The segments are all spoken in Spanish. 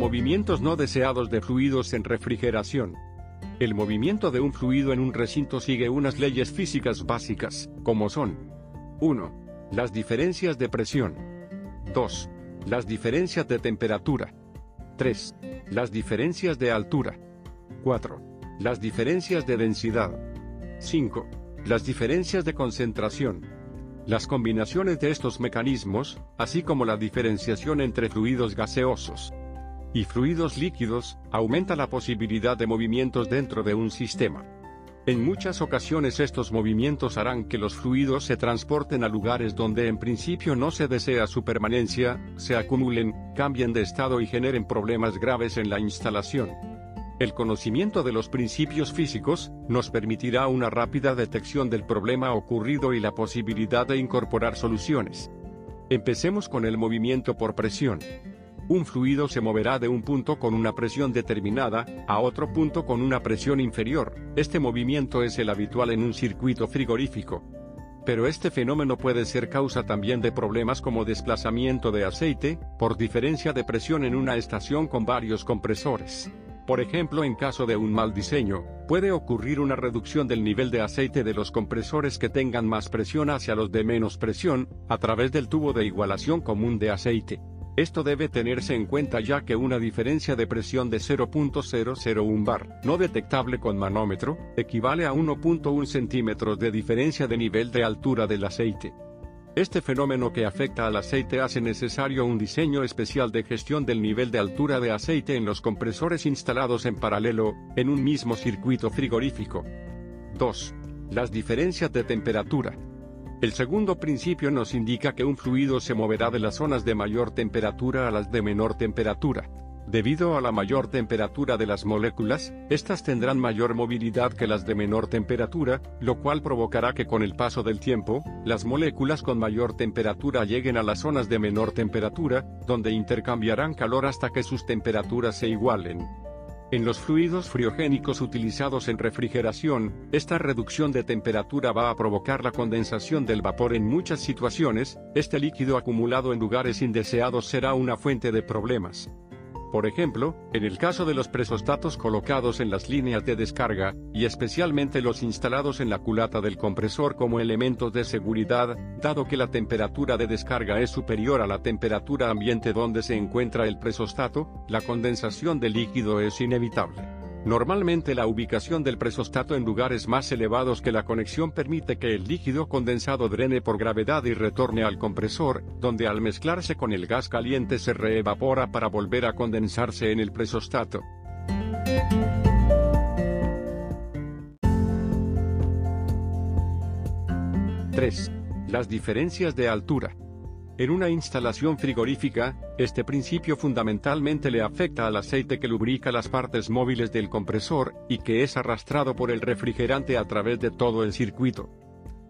Movimientos no deseados de fluidos en refrigeración. El movimiento de un fluido en un recinto sigue unas leyes físicas básicas, como son 1. Las diferencias de presión. 2. Las diferencias de temperatura. 3. Las diferencias de altura. 4. Las diferencias de densidad. 5. Las diferencias de concentración. Las combinaciones de estos mecanismos, así como la diferenciación entre fluidos gaseosos y fluidos líquidos, aumenta la posibilidad de movimientos dentro de un sistema. En muchas ocasiones estos movimientos harán que los fluidos se transporten a lugares donde en principio no se desea su permanencia, se acumulen, cambien de estado y generen problemas graves en la instalación. El conocimiento de los principios físicos nos permitirá una rápida detección del problema ocurrido y la posibilidad de incorporar soluciones. Empecemos con el movimiento por presión. Un fluido se moverá de un punto con una presión determinada, a otro punto con una presión inferior. Este movimiento es el habitual en un circuito frigorífico. Pero este fenómeno puede ser causa también de problemas como desplazamiento de aceite, por diferencia de presión en una estación con varios compresores. Por ejemplo, en caso de un mal diseño, puede ocurrir una reducción del nivel de aceite de los compresores que tengan más presión hacia los de menos presión, a través del tubo de igualación común de aceite. Esto debe tenerse en cuenta ya que una diferencia de presión de 0.001 bar, no detectable con manómetro, equivale a 1.1 centímetros de diferencia de nivel de altura del aceite. Este fenómeno que afecta al aceite hace necesario un diseño especial de gestión del nivel de altura de aceite en los compresores instalados en paralelo, en un mismo circuito frigorífico. 2. Las diferencias de temperatura. El segundo principio nos indica que un fluido se moverá de las zonas de mayor temperatura a las de menor temperatura. Debido a la mayor temperatura de las moléculas, estas tendrán mayor movilidad que las de menor temperatura, lo cual provocará que con el paso del tiempo, las moléculas con mayor temperatura lleguen a las zonas de menor temperatura, donde intercambiarán calor hasta que sus temperaturas se igualen. En los fluidos friogénicos utilizados en refrigeración, esta reducción de temperatura va a provocar la condensación del vapor en muchas situaciones, este líquido acumulado en lugares indeseados será una fuente de problemas. Por ejemplo, en el caso de los presostatos colocados en las líneas de descarga, y especialmente los instalados en la culata del compresor como elementos de seguridad, dado que la temperatura de descarga es superior a la temperatura ambiente donde se encuentra el presostato, la condensación de líquido es inevitable. Normalmente la ubicación del presostato en lugares más elevados que la conexión permite que el líquido condensado drene por gravedad y retorne al compresor, donde al mezclarse con el gas caliente se reevapora para volver a condensarse en el presostato. ¡3! Las diferencias de altura. En una instalación frigorífica, este principio fundamentalmente le afecta al aceite que lubrica las partes móviles del compresor, y que es arrastrado por el refrigerante a través de todo el circuito.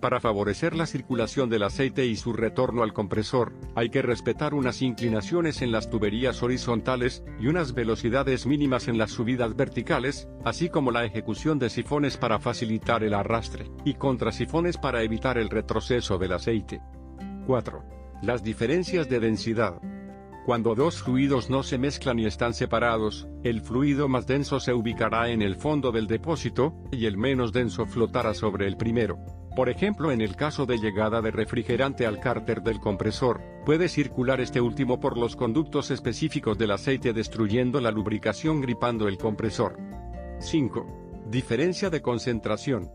Para favorecer la circulación del aceite y su retorno al compresor, hay que respetar unas inclinaciones en las tuberías horizontales y unas velocidades mínimas en las subidas verticales, así como la ejecución de sifones para facilitar el arrastre, y contrasifones para evitar el retroceso del aceite. 4. Las diferencias de densidad. Cuando dos fluidos no se mezclan y están separados, el fluido más denso se ubicará en el fondo del depósito, y el menos denso flotará sobre el primero. Por ejemplo, en el caso de llegada de refrigerante al cárter del compresor, puede circular este último por los conductos específicos del aceite destruyendo la lubricación gripando el compresor. 5. Diferencia de concentración.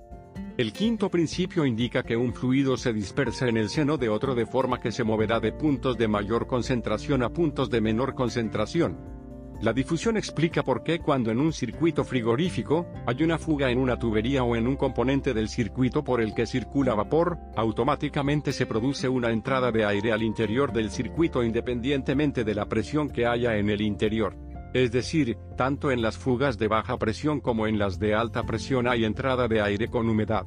El quinto principio indica que un fluido se dispersa en el seno de otro de forma que se moverá de puntos de mayor concentración a puntos de menor concentración. La difusión explica por qué cuando en un circuito frigorífico, hay una fuga en una tubería o en un componente del circuito por el que circula vapor, automáticamente se produce una entrada de aire al interior del circuito independientemente de la presión que haya en el interior. Es decir, tanto en las fugas de baja presión como en las de alta presión hay entrada de aire con humedad.